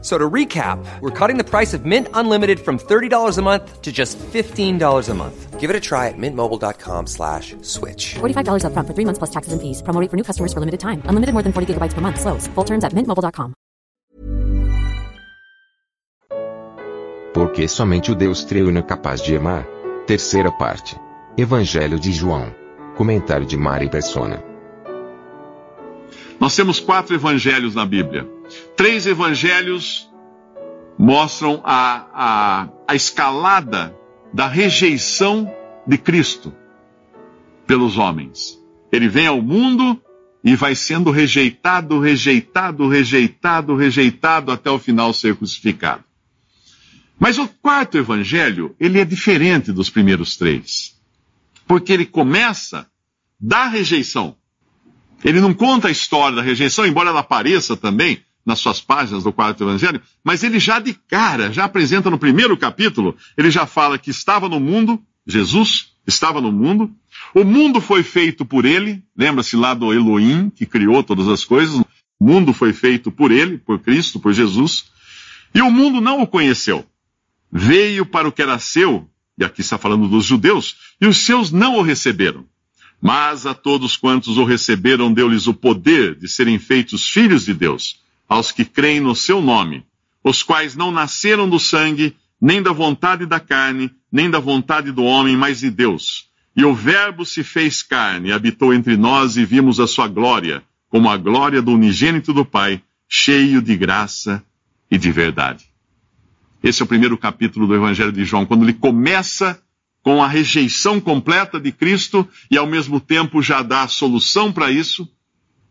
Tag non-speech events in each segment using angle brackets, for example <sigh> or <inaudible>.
So to recap, we're cutting the price of Mint Unlimited from $30 a month to just $15 a month. Give it a try at mintmobile.com slash switch. $45 upfront for three months plus taxes and fees. Promo rate for new customers for limited time. Unlimited more than 40 gigabytes per month. Slows. Full terms at mintmobile.com. Porque somente o Deus triuno é capaz de amar. Terceira parte. Evangelho de João. Comentário de Mari Persona. Nós temos quatro evangelhos na Bíblia. Três evangelhos mostram a, a, a escalada da rejeição de Cristo pelos homens. Ele vem ao mundo e vai sendo rejeitado, rejeitado, rejeitado, rejeitado até o final ser crucificado. Mas o quarto evangelho, ele é diferente dos primeiros três. Porque ele começa da rejeição. Ele não conta a história da rejeição, embora ela apareça também nas suas páginas do quarto evangelho, mas ele já de cara, já apresenta no primeiro capítulo, ele já fala que estava no mundo, Jesus estava no mundo, o mundo foi feito por ele, lembra-se lá do Elohim, que criou todas as coisas, o mundo foi feito por ele, por Cristo, por Jesus, e o mundo não o conheceu. Veio para o que era seu, e aqui está falando dos judeus, e os seus não o receberam. Mas a todos quantos o receberam, deu-lhes o poder de serem feitos filhos de Deus, aos que creem no seu nome, os quais não nasceram do sangue, nem da vontade da carne, nem da vontade do homem, mas de Deus. E o Verbo se fez carne, habitou entre nós e vimos a sua glória, como a glória do unigênito do Pai, cheio de graça e de verdade. Esse é o primeiro capítulo do Evangelho de João, quando ele começa com a rejeição completa de Cristo e ao mesmo tempo já dá a solução para isso,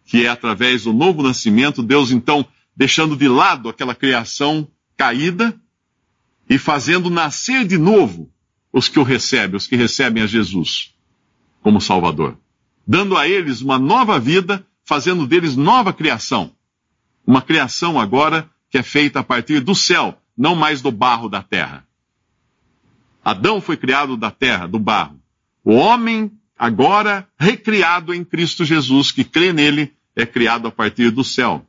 que é através do novo nascimento, Deus então deixando de lado aquela criação caída e fazendo nascer de novo os que o recebem, os que recebem a Jesus como Salvador, dando a eles uma nova vida, fazendo deles nova criação. Uma criação agora que é feita a partir do céu, não mais do barro da terra. Adão foi criado da terra, do barro. O homem, agora recriado em Cristo Jesus, que crê nele, é criado a partir do céu.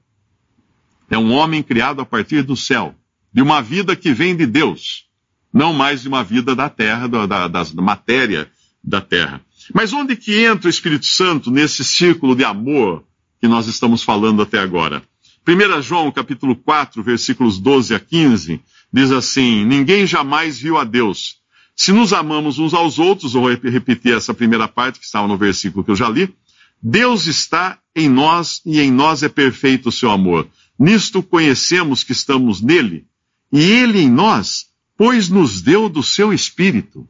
É um homem criado a partir do céu, de uma vida que vem de Deus, não mais de uma vida da terra, da, da, da matéria da terra. Mas onde que entra o Espírito Santo nesse círculo de amor que nós estamos falando até agora? 1 João capítulo 4, versículos 12 a 15, diz assim: Ninguém jamais viu a Deus. Se nos amamos uns aos outros, vou repetir essa primeira parte que estava no versículo que eu já li. Deus está em nós e em nós é perfeito o seu amor. Nisto conhecemos que estamos nele e ele em nós, pois nos deu do seu espírito.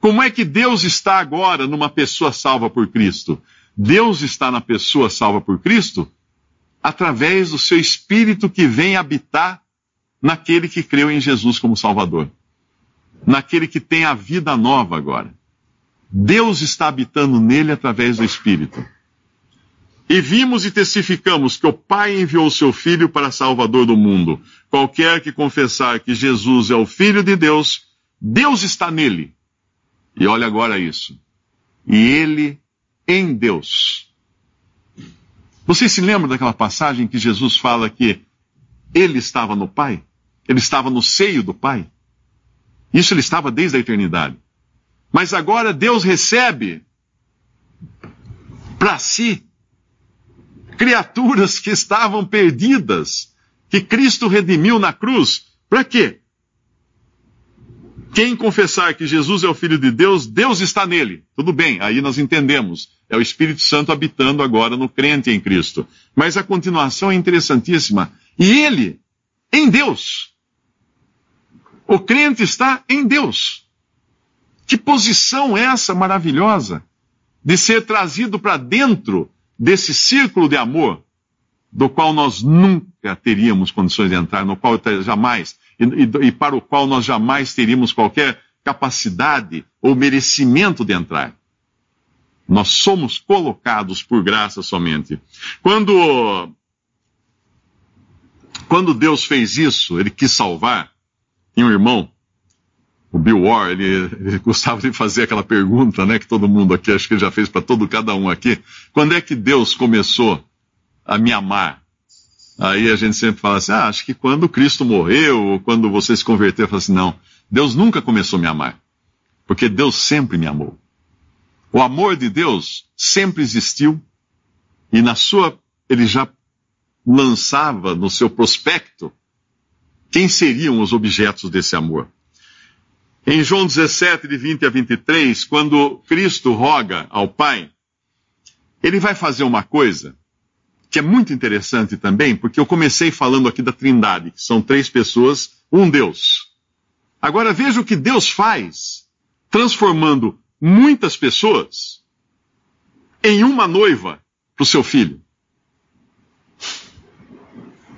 Como é que Deus está agora numa pessoa salva por Cristo? Deus está na pessoa salva por Cristo através do seu espírito que vem habitar naquele que creu em Jesus como Salvador naquele que tem a vida nova agora. Deus está habitando nele através do Espírito. E vimos e testificamos que o Pai enviou seu Filho para Salvador do mundo. Qualquer que confessar que Jesus é o Filho de Deus, Deus está nele. E olha agora isso. E ele em Deus. Vocês se lembram daquela passagem que Jesus fala que ele estava no Pai? Ele estava no seio do Pai? Isso ele estava desde a eternidade. Mas agora Deus recebe para si criaturas que estavam perdidas, que Cristo redimiu na cruz. Para quê? Quem confessar que Jesus é o Filho de Deus, Deus está nele. Tudo bem, aí nós entendemos. É o Espírito Santo habitando agora no crente em Cristo. Mas a continuação é interessantíssima. E ele, em Deus, o crente está em Deus. Que posição é essa maravilhosa de ser trazido para dentro desse círculo de amor, do qual nós nunca teríamos condições de entrar, no qual jamais, e, e, e para o qual nós jamais teríamos qualquer capacidade ou merecimento de entrar. Nós somos colocados por graça somente. Quando quando Deus fez isso, ele quis salvar, um irmão, o Bill Orr, ele, ele, <laughs> gostava de fazer aquela pergunta, né, que todo mundo aqui, acho que ele já fez para todo cada um aqui. Quando é que Deus começou a me amar? Aí a gente sempre fala assim, ah, acho que quando Cristo morreu, ou quando você se converteu, eu falo assim, não, Deus nunca começou a me amar, porque Deus sempre me amou. O amor de Deus sempre existiu e na sua, ele já lançava no seu prospecto quem seriam os objetos desse amor. Em João 17, de 20 a 23, quando Cristo roga ao Pai, ele vai fazer uma coisa que é muito interessante também, porque eu comecei falando aqui da Trindade, que são três pessoas, um Deus. Agora veja o que Deus faz, transformando muitas pessoas em uma noiva para o seu filho.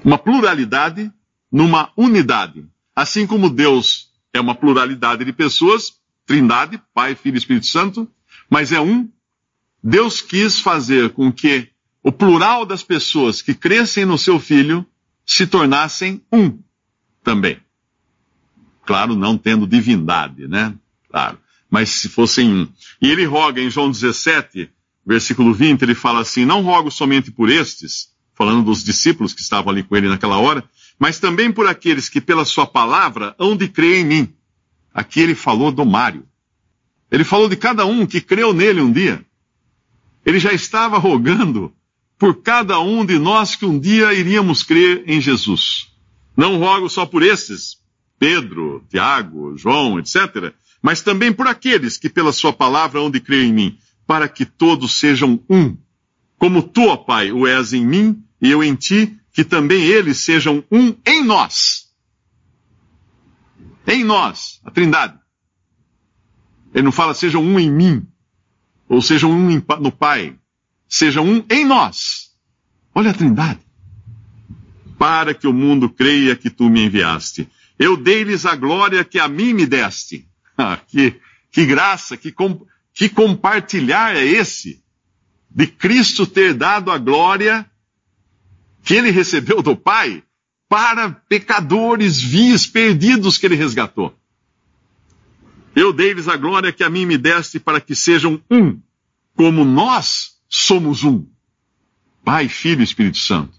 Uma pluralidade numa unidade. Assim como Deus é uma pluralidade de pessoas, Trindade, Pai, Filho e Espírito Santo, mas é um. Deus quis fazer com que o plural das pessoas que crescem no seu filho se tornassem um também. Claro, não tendo divindade, né? Claro. Mas se fossem um. E ele roga em João 17, versículo 20, ele fala assim: Não rogo somente por estes, falando dos discípulos que estavam ali com ele naquela hora, mas também por aqueles que pela sua palavra hão de crer em mim. Aqui ele falou do Mário. Ele falou de cada um que creu nele um dia. Ele já estava rogando por cada um de nós que um dia iríamos crer em Jesus. Não rogo só por esses, Pedro, Tiago, João, etc., mas também por aqueles que pela sua palavra hão de crer em mim, para que todos sejam um. Como tu, ó Pai, o és em mim e eu em ti, que também eles sejam um em nós. Em nós, a Trindade. Ele não fala sejam um em mim, ou sejam um no Pai, sejam um em nós. Olha a Trindade. Para que o mundo creia que tu me enviaste. Eu dei-lhes a glória que a mim me deste. <laughs> Ah, que, que graça, que, com, que compartilhar é esse? De Cristo ter dado a glória que ele recebeu do Pai para pecadores vis perdidos que ele resgatou. Eu dei-lhes a glória que a mim me deste para que sejam um, como nós somos um. Pai, Filho e Espírito Santo.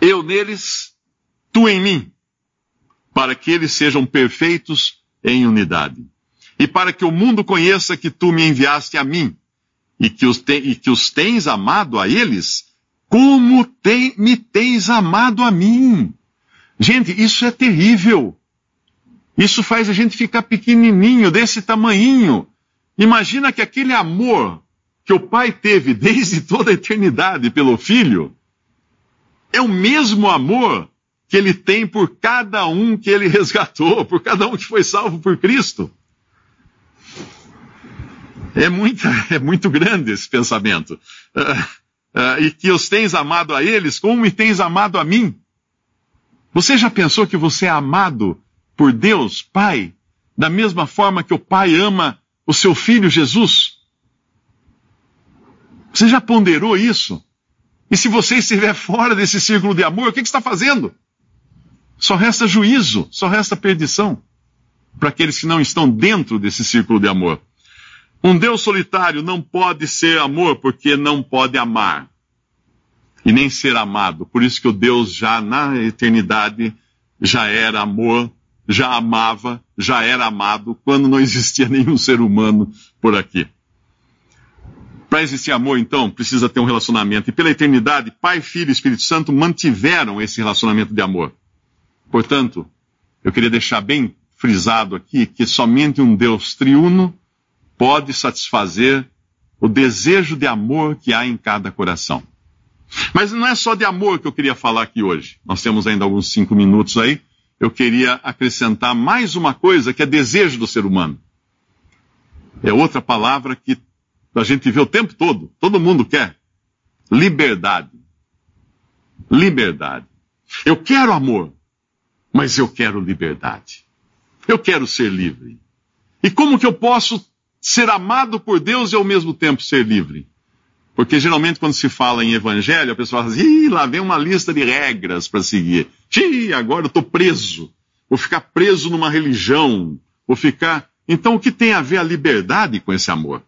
Eu neles, tu em mim, para que eles sejam perfeitos em unidade. E para que o mundo conheça que tu me enviaste a mim, e que os, te, e que os tens amado a eles, como tem, me tens amado a mim. Gente, isso é terrível. Isso faz a gente ficar pequenininho, desse tamanhinho. Imagina que aquele amor que o pai teve desde toda a eternidade pelo filho é o mesmo amor que ele tem por cada um que ele <laughs> resgatou, por cada um que foi salvo por Cristo. É muito, <laughs> é muito grande esse pensamento. Uh, uh, e que os tens amado a eles como me tens amado a mim. Você já pensou que você é amado por Deus, Pai, da mesma forma que o Pai ama o seu filho Jesus? Você já ponderou isso? E se você estiver <laughs> fora desse círculo de amor, o que, que está fazendo? Só resta juízo, só resta perdição para aqueles que não estão dentro desse círculo de amor. Um Deus solitário não pode ser amor porque não pode amar e nem ser amado. Por isso que o Deus já na eternidade já era amor, já amava, já era amado quando não existia nenhum ser humano por aqui. Para existir amor, então, precisa ter um relacionamento. E pela eternidade, Pai, Filho e Espírito Santo mantiveram esse relacionamento de amor. Portanto, eu queria deixar bem frisado aqui que somente um Deus triuno pode satisfazer o desejo de amor que há em cada coração. Mas não é só de amor que eu queria falar aqui hoje. Nós temos ainda alguns cinco minutos aí. Eu queria acrescentar mais uma coisa que é desejo do ser humano. É outra palavra que a gente vê o tempo todo. Todo mundo quer. Liberdade. Liberdade. Eu quero amor, mas eu quero liberdade. Eu quero ser livre. E como que eu posso ser amado por Deus e ao mesmo tempo ser livre. Porque geralmente quando se fala em evangelho, a pessoa fala assim, Ih, lá vem uma lista de regras para seguir. Ih, agora eu estou preso. Vou ficar preso numa religião. Vou ficar. Então o que tem a ver a liberdade com esse amor?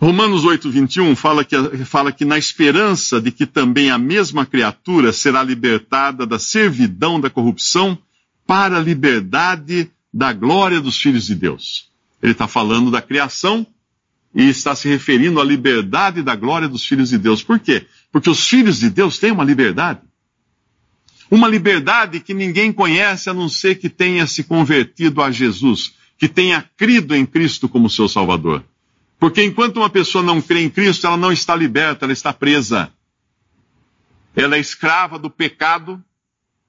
Romanos 8, 21 fala que, fala que na esperança de que também a mesma criatura será libertada da servidão da corrupção para a liberdade da glória dos filhos de Deus. Ele está falando da criação e está se referindo à liberdade da glória dos filhos de Deus. Por quê? Porque os filhos de Deus têm uma liberdade. Uma liberdade que ninguém conhece a não ser que tenha se convertido a Jesus, que tenha crido em Cristo como seu Salvador. Porque enquanto uma pessoa não crê em Cristo, ela não está liberta, ela está presa. Ela é escrava do pecado,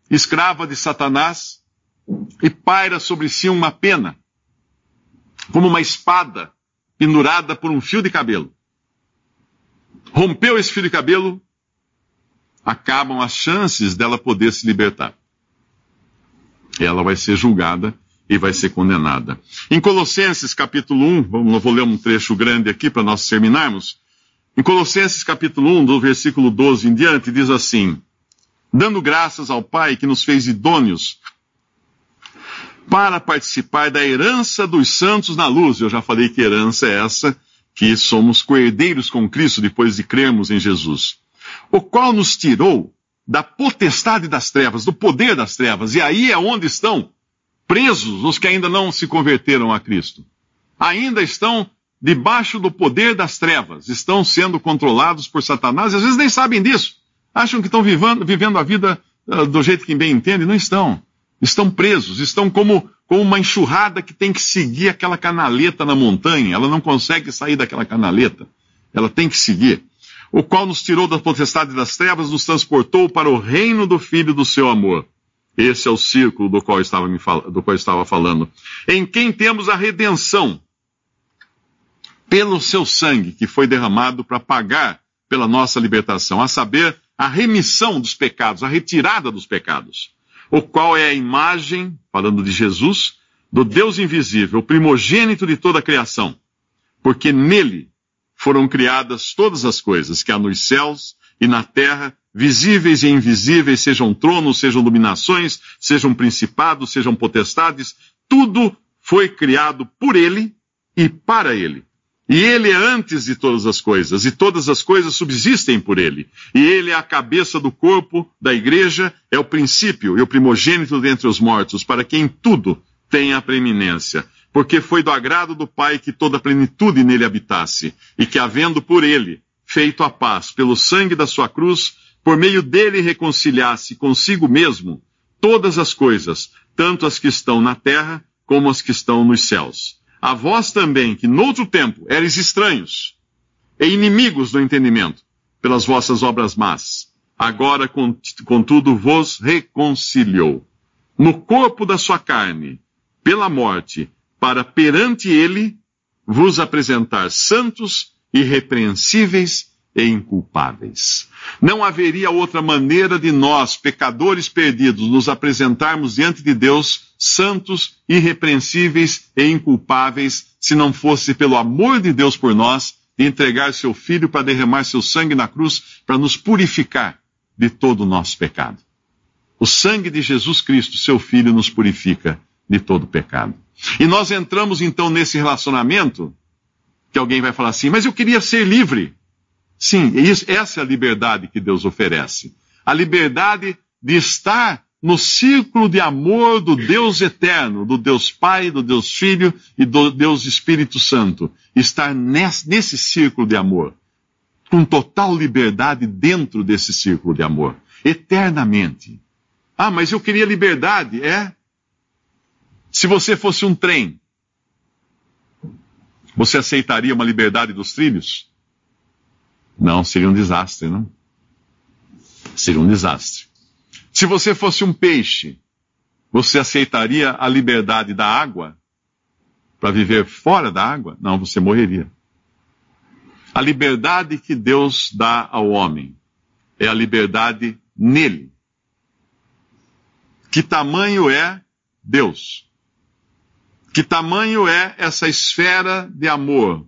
escrava de Satanás, e paira sobre si uma pena, como uma espada pendurada por um fio de cabelo. Rompeu esse fio de cabelo, acabam as chances dela poder se libertar. Ela vai ser julgada e vai ser condenada. Em Colossenses capítulo 1, vamos, vou ler um trecho grande aqui para nós terminarmos. Em Colossenses capítulo 1, do versículo 12 em diante, diz assim: Dando graças ao Pai que nos fez idôneos para participar da herança dos santos na luz. Eu já falei que herança é essa, que somos coerdeiros com Cristo depois de crermos em Jesus. O qual nos tirou da potestade das trevas, do poder das trevas, e aí é onde estão presos os que ainda não se converteram a Cristo. Ainda estão debaixo do poder das trevas, estão sendo controlados por Satanás e às vezes nem sabem disso. Acham que estão vivendo, vivendo a vida uh, do jeito que bem entendem. Não estão. Estão presos, estão como, como uma enxurrada que tem que seguir aquela canaleta na montanha. Ela não consegue sair daquela canaleta. Ela tem que seguir. O qual nos tirou da potestade das trevas, nos transportou para o reino do Filho do seu amor esse é o círculo do qual, estava me do qual estava falando. Em quem temos a redenção pelo seu sangue que foi derramado para pagar pela nossa libertação, a saber, a remissão dos pecados, a retirada dos pecados, o qual é a imagem, falando de Jesus, do Deus invisível, o primogênito de toda a criação, porque nele foram criadas todas as coisas que há nos céus e na terra, visíveis e invisíveis, sejam tronos, sejam dominações, sejam principados, sejam potestades, tudo foi criado por ele e para ele. E ele é antes de todas as coisas, e todas as coisas subsistem por ele. E ele é a cabeça do corpo da igreja, é o princípio e o primogênito dentre os mortos, para quem tudo tem a preeminência. Porque foi do agrado do Pai que toda a plenitude nele habitasse, e que, havendo por ele feito a paz pelo sangue da sua cruz, por meio dele reconciliasse consigo mesmo todas as coisas, tanto as que estão na terra como as que estão nos céus. A vós também, que noutro tempo eres estranhos e inimigos do entendimento, pelas vossas obras más, agora, contudo, vos reconciliou no corpo da sua carne, pela morte, para perante ele vos apresentar santos irrepreensíveis e inculpáveis. Não haveria outra maneira de nós, pecadores perdidos, nos apresentarmos diante de Deus santos, irrepreensíveis e inculpáveis, se não fosse pelo amor de Deus por nós, de entregar seu filho para derramar seu sangue na cruz, para nos purificar de todo o nosso pecado. O sangue de Jesus Cristo, seu filho, nos purifica de todo pecado. E nós entramos então nesse relacionamento que alguém vai falar assim, mas eu queria ser livre. Sim, isso, essa é a liberdade que Deus oferece. A liberdade de estar no círculo de amor do Deus eterno, do Deus Pai, do Deus Filho e do Deus Espírito Santo. Estar nesse, nesse círculo de amor, com total liberdade dentro desse círculo de amor, eternamente. Ah, mas eu queria liberdade. É. Se você fosse um trem, você aceitaria uma liberdade dos trilhos? Não, seria um desastre, não? Seria um desastre. Se você fosse um peixe, você aceitaria a liberdade da água para viver fora da água? Não, você morreria. A liberdade que Deus dá ao homem é a liberdade nele. Que tamanho é Deus? Que tamanho é essa esfera de amor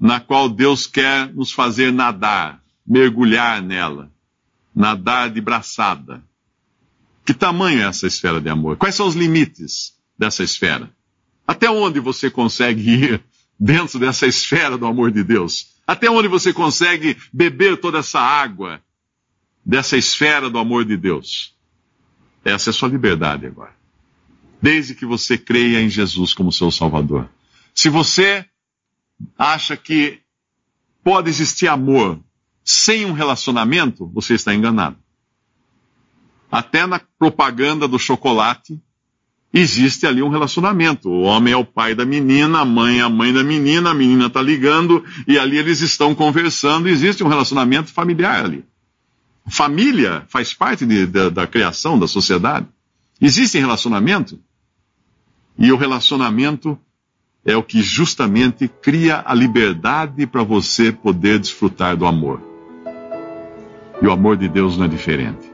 na qual Deus quer nos fazer nadar, mergulhar nela, nadar de braçada. Que tamanho é essa esfera de amor? Quais são os limites dessa esfera? Até onde você consegue ir dentro dessa esfera do amor de Deus? Até onde você consegue beber toda essa água dessa esfera do amor de Deus? Essa é a sua liberdade agora. Desde que você creia em Jesus como seu Salvador. Se você acha que pode existir amor sem um relacionamento, você está enganado. Até na propaganda do chocolate, existe ali um relacionamento. O homem é o pai da menina, a mãe é a mãe da menina, a menina está ligando e ali eles estão conversando. Existe um relacionamento familiar ali. Família faz parte de, da, da criação da sociedade. Existe relacionamento e o relacionamento é o que justamente cria a liberdade para você poder desfrutar do amor. E o amor de Deus não é diferente.